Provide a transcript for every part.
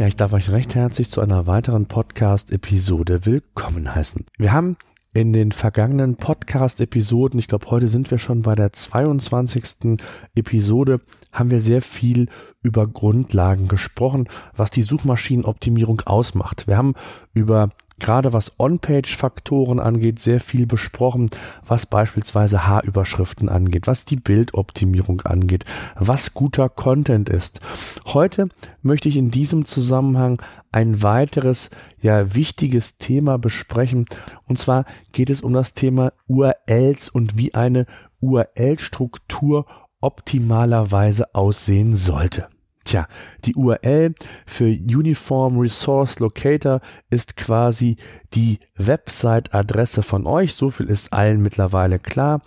Ja, ich darf euch recht herzlich zu einer weiteren Podcast-Episode willkommen heißen. Wir haben in den vergangenen Podcast-Episoden, ich glaube, heute sind wir schon bei der 22. Episode, haben wir sehr viel über Grundlagen gesprochen, was die Suchmaschinenoptimierung ausmacht. Wir haben über gerade was On-Page-Faktoren angeht, sehr viel besprochen, was beispielsweise H-Überschriften angeht, was die Bildoptimierung angeht, was guter Content ist. Heute möchte ich in diesem Zusammenhang ein weiteres, ja, wichtiges Thema besprechen. Und zwar geht es um das Thema URLs und wie eine URL-Struktur optimalerweise aussehen sollte. Tja, die URL für Uniform Resource Locator ist quasi die Website-Adresse von euch. So viel ist allen mittlerweile klar.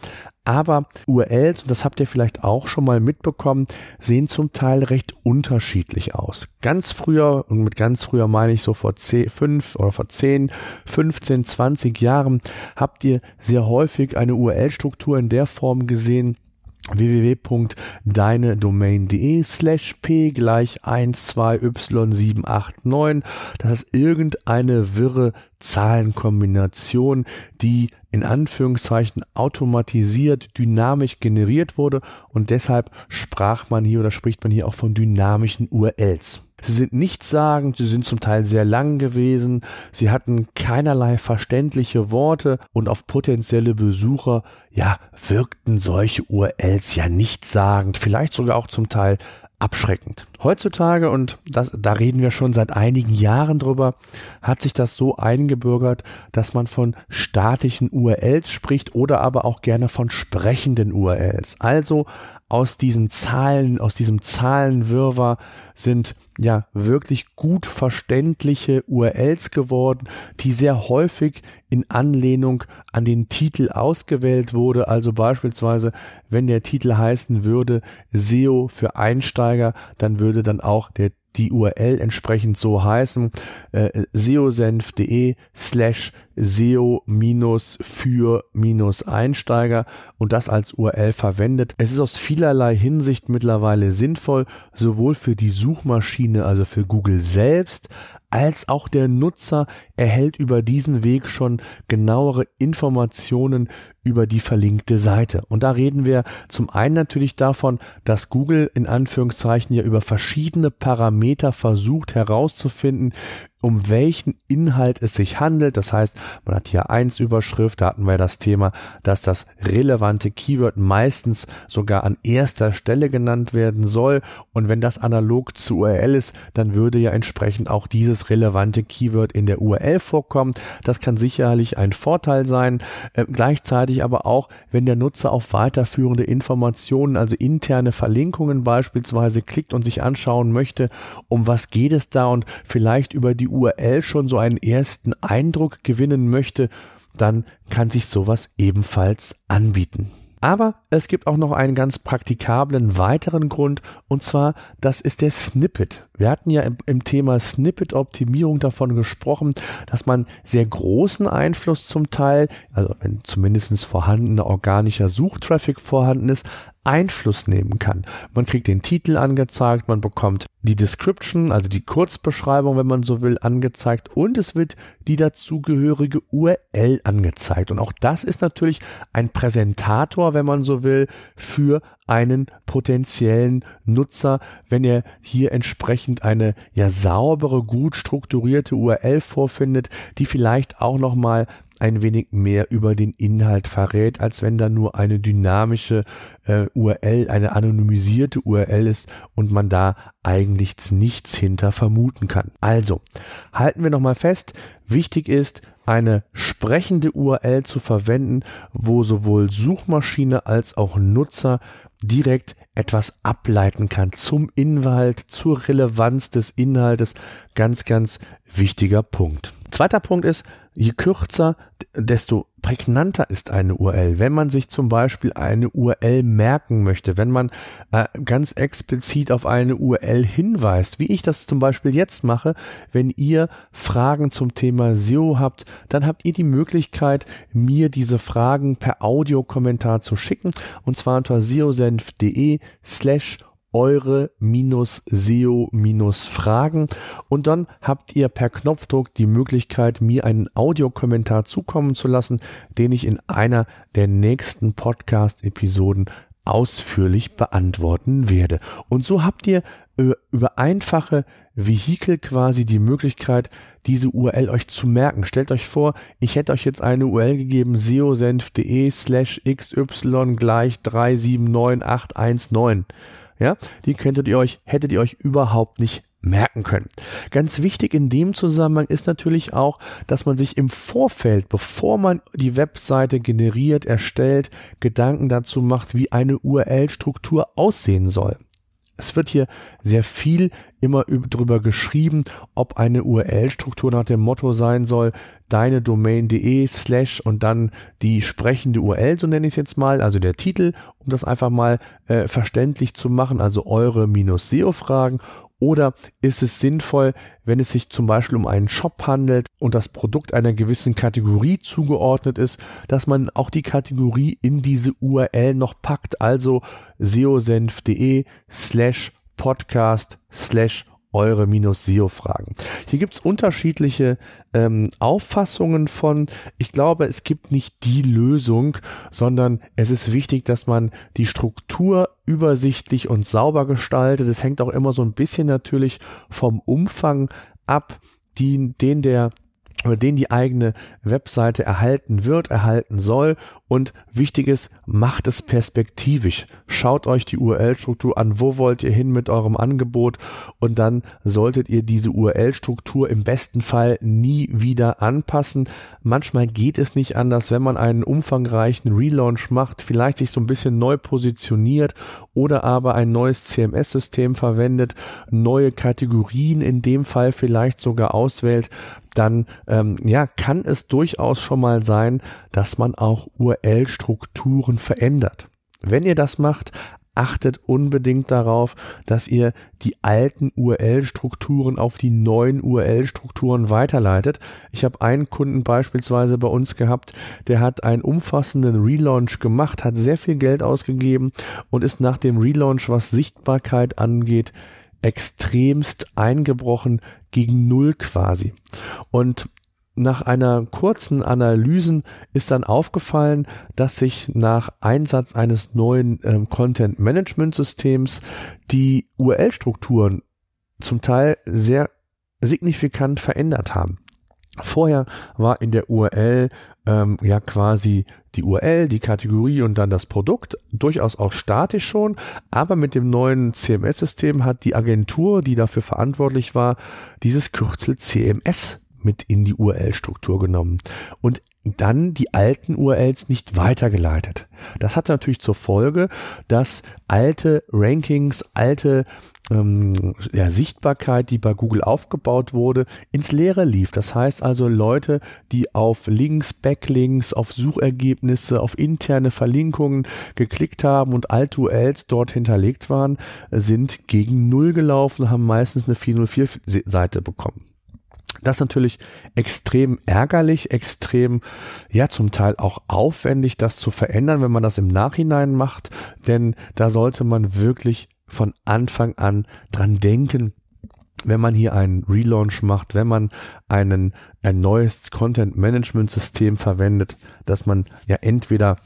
Aber URLs, und das habt ihr vielleicht auch schon mal mitbekommen, sehen zum Teil recht unterschiedlich aus. Ganz früher, und mit ganz früher meine ich so vor 10, 5 oder vor 10, 15, 20 Jahren, habt ihr sehr häufig eine URL-Struktur in der Form gesehen, www.deinedomain.de slash p gleich 12y789. Das ist irgendeine wirre Zahlenkombination, die in Anführungszeichen automatisiert, dynamisch generiert wurde und deshalb sprach man hier oder spricht man hier auch von dynamischen URLs. Sie sind nichtssagend, sie sind zum Teil sehr lang gewesen, sie hatten keinerlei verständliche Worte und auf potenzielle Besucher, ja, wirkten solche URLs ja nichtssagend, vielleicht sogar auch zum Teil abschreckend. Heutzutage, und das, da reden wir schon seit einigen Jahren drüber, hat sich das so eingebürgert, dass man von statischen URLs spricht oder aber auch gerne von sprechenden URLs. Also aus diesen Zahlen, aus diesem Zahlenwirrwarr sind ja wirklich gut verständliche URLs geworden, die sehr häufig in Anlehnung an den Titel ausgewählt wurde. Also beispielsweise, wenn der Titel heißen würde SEO für Einsteiger, dann würde dann auch der die URL entsprechend so heißen, äh, seosenf.de slash SEO für Einsteiger und das als URL verwendet. Es ist aus vielerlei Hinsicht mittlerweile sinnvoll, sowohl für die Suchmaschine, also für Google selbst, als auch der Nutzer erhält über diesen Weg schon genauere Informationen über die verlinkte Seite. Und da reden wir zum einen natürlich davon, dass Google in Anführungszeichen ja über verschiedene Parameter versucht herauszufinden, um welchen Inhalt es sich handelt. Das heißt, man hat hier eins Überschrift, da hatten wir das Thema, dass das relevante Keyword meistens sogar an erster Stelle genannt werden soll. Und wenn das analog zu URL ist, dann würde ja entsprechend auch dieses relevante Keyword in der URL vorkommen. Das kann sicherlich ein Vorteil sein. Äh, gleichzeitig aber auch, wenn der Nutzer auf weiterführende Informationen, also interne Verlinkungen beispielsweise klickt und sich anschauen möchte, um was geht es da und vielleicht über die URL schon so einen ersten Eindruck gewinnen möchte, dann kann sich sowas ebenfalls anbieten. Aber es gibt auch noch einen ganz praktikablen weiteren Grund, und zwar, das ist der Snippet. Wir hatten ja im, im Thema Snippet-Optimierung davon gesprochen, dass man sehr großen Einfluss zum Teil, also wenn zumindest vorhandener organischer Suchtraffic vorhanden ist, Einfluss nehmen kann. Man kriegt den Titel angezeigt, man bekommt die Description, also die Kurzbeschreibung, wenn man so will, angezeigt und es wird die dazugehörige URL angezeigt. Und auch das ist natürlich ein Präsentator, wenn man so will, für einen potenziellen Nutzer, wenn er hier entsprechend eine ja saubere, gut strukturierte URL vorfindet, die vielleicht auch noch mal ein wenig mehr über den Inhalt verrät, als wenn da nur eine dynamische äh, URL, eine anonymisierte URL ist und man da eigentlich nichts hinter vermuten kann. Also, halten wir nochmal fest, wichtig ist, eine sprechende URL zu verwenden, wo sowohl Suchmaschine als auch Nutzer direkt etwas ableiten kann zum Inhalt, zur Relevanz des Inhaltes. Ganz, ganz wichtiger Punkt. Zweiter Punkt ist, je kürzer, desto prägnanter ist eine URL. Wenn man sich zum Beispiel eine URL merken möchte, wenn man äh, ganz explizit auf eine URL hinweist, wie ich das zum Beispiel jetzt mache, wenn ihr Fragen zum Thema SEO habt, dann habt ihr die Möglichkeit, mir diese Fragen per Audiokommentar zu schicken und zwar unter seosenf.de slash eure-SEO-Fragen und dann habt ihr per Knopfdruck die Möglichkeit, mir einen Audiokommentar zukommen zu lassen, den ich in einer der nächsten Podcast-Episoden ausführlich beantworten werde. Und so habt ihr über einfache Vehikel quasi die Möglichkeit, diese URL euch zu merken. Stellt euch vor, ich hätte euch jetzt eine URL gegeben, seosenf.de slash xy gleich 379819 ja, die könntet ihr euch, hättet ihr euch überhaupt nicht merken können. Ganz wichtig in dem Zusammenhang ist natürlich auch, dass man sich im Vorfeld, bevor man die Webseite generiert, erstellt, Gedanken dazu macht, wie eine URL-Struktur aussehen soll. Es wird hier sehr viel immer drüber geschrieben, ob eine URL-Struktur nach dem Motto sein soll, deine Domain.de slash und dann die sprechende URL, so nenne ich es jetzt mal, also der Titel, um das einfach mal äh, verständlich zu machen, also eure minus SEO-Fragen oder ist es sinnvoll, wenn es sich zum Beispiel um einen Shop handelt und das Produkt einer gewissen Kategorie zugeordnet ist, dass man auch die Kategorie in diese URL noch packt, also seosenf.de slash podcast slash eure-SEO-Fragen. Hier gibt's unterschiedliche ähm, Auffassungen von. Ich glaube, es gibt nicht die Lösung, sondern es ist wichtig, dass man die Struktur übersichtlich und sauber gestaltet. Es hängt auch immer so ein bisschen natürlich vom Umfang ab, die, den der oder den die eigene Webseite erhalten wird, erhalten soll. Und wichtig ist, macht es perspektivisch. Schaut euch die URL-Struktur an, wo wollt ihr hin mit eurem Angebot und dann solltet ihr diese URL-Struktur im besten Fall nie wieder anpassen. Manchmal geht es nicht anders, wenn man einen umfangreichen Relaunch macht, vielleicht sich so ein bisschen neu positioniert oder aber ein neues CMS-System verwendet, neue Kategorien in dem Fall vielleicht sogar auswählt, dann ähm, ja, kann es durchaus schon mal sein, dass man auch URL-Strukturen verändert. Wenn ihr das macht, achtet unbedingt darauf, dass ihr die alten URL-Strukturen auf die neuen URL-Strukturen weiterleitet. Ich habe einen Kunden beispielsweise bei uns gehabt, der hat einen umfassenden Relaunch gemacht, hat sehr viel Geld ausgegeben und ist nach dem Relaunch, was Sichtbarkeit angeht, extremst eingebrochen gegen Null quasi. Und nach einer kurzen Analysen ist dann aufgefallen, dass sich nach Einsatz eines neuen ähm, Content Management Systems die URL-Strukturen zum Teil sehr signifikant verändert haben. Vorher war in der URL ähm, ja quasi die URL, die Kategorie und dann das Produkt, durchaus auch statisch schon, aber mit dem neuen CMS-System hat die Agentur, die dafür verantwortlich war, dieses Kürzel CMS mit in die URL-Struktur genommen und dann die alten URLs nicht weitergeleitet. Das hatte natürlich zur Folge, dass alte Rankings, alte ähm, ja, Sichtbarkeit, die bei Google aufgebaut wurde, ins Leere lief. Das heißt also Leute, die auf Links, Backlinks, auf Suchergebnisse, auf interne Verlinkungen geklickt haben und alte URLs dort hinterlegt waren, sind gegen Null gelaufen, haben meistens eine 404-Seite bekommen. Das ist natürlich extrem ärgerlich, extrem, ja, zum Teil auch aufwendig, das zu verändern, wenn man das im Nachhinein macht, denn da sollte man wirklich von Anfang an dran denken, wenn man hier einen Relaunch macht, wenn man einen, ein neues Content Management System verwendet, dass man ja entweder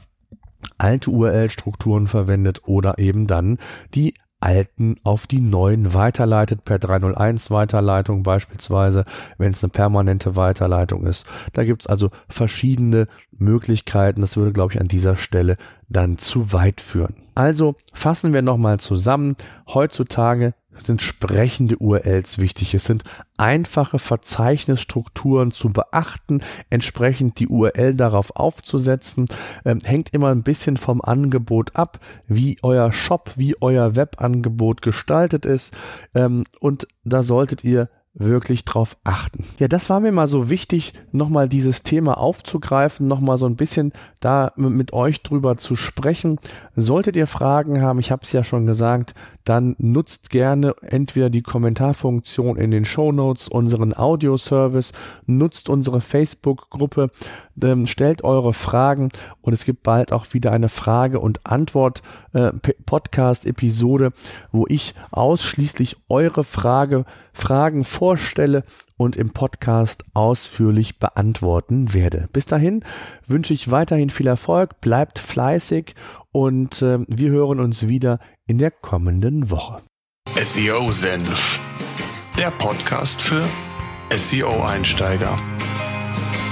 alte URL-Strukturen verwendet oder eben dann die alten auf die neuen weiterleitet, per 301 Weiterleitung beispielsweise, wenn es eine permanente Weiterleitung ist. Da gibt's also verschiedene Möglichkeiten. Das würde, glaube ich, an dieser Stelle dann zu weit führen. Also fassen wir nochmal zusammen. Heutzutage sind sprechende URLs wichtig. Es sind einfache Verzeichnisstrukturen zu beachten, entsprechend die URL darauf aufzusetzen. Ähm, hängt immer ein bisschen vom Angebot ab, wie euer Shop, wie euer Webangebot gestaltet ist. Ähm, und da solltet ihr wirklich drauf achten. Ja, das war mir mal so wichtig, nochmal dieses Thema aufzugreifen, nochmal so ein bisschen da mit euch drüber zu sprechen. Solltet ihr Fragen haben, ich habe es ja schon gesagt, dann nutzt gerne entweder die Kommentarfunktion in den Show Notes, unseren Audioservice, nutzt unsere Facebook-Gruppe, ähm, stellt eure Fragen und es gibt bald auch wieder eine Frage- und Antwort-Podcast-Episode, äh, wo ich ausschließlich eure Frage, Fragen vorstelle und im Podcast ausführlich beantworten werde. Bis dahin wünsche ich weiterhin viel Erfolg, bleibt fleißig und äh, wir hören uns wieder in der kommenden Woche. SEO Senf, der Podcast für SEO-Einsteiger.